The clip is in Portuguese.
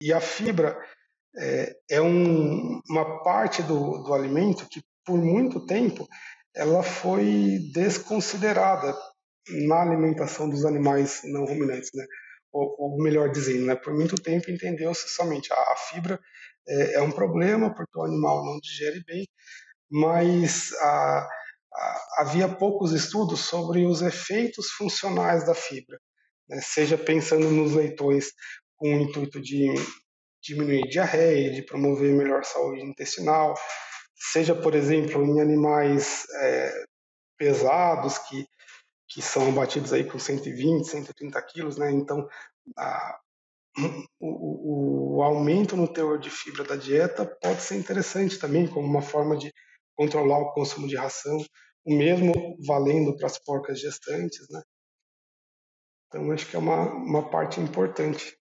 E a fibra é, é um, uma parte do, do alimento que, por muito tempo, ela foi desconsiderada na alimentação dos animais não ruminantes, né? Ou, ou melhor dizendo, né? por muito tempo entendeu-se somente a, a fibra é, é, um problema porque o animal não digere bem, mas a, a, havia poucos estudos sobre os efeitos funcionais da fibra, né? seja pensando nos leitões com o intuito de diminuir diarreia, de promover melhor saúde intestinal, seja, por exemplo, em animais é, pesados que, que são abatidos aí com 120, 130 quilos, né? Então, a, o, o, aumento no teor de fibra da dieta pode ser interessante também, como uma forma de controlar o consumo de ração, o mesmo valendo para as porcas gestantes, né? Então, acho que é uma, uma parte importante.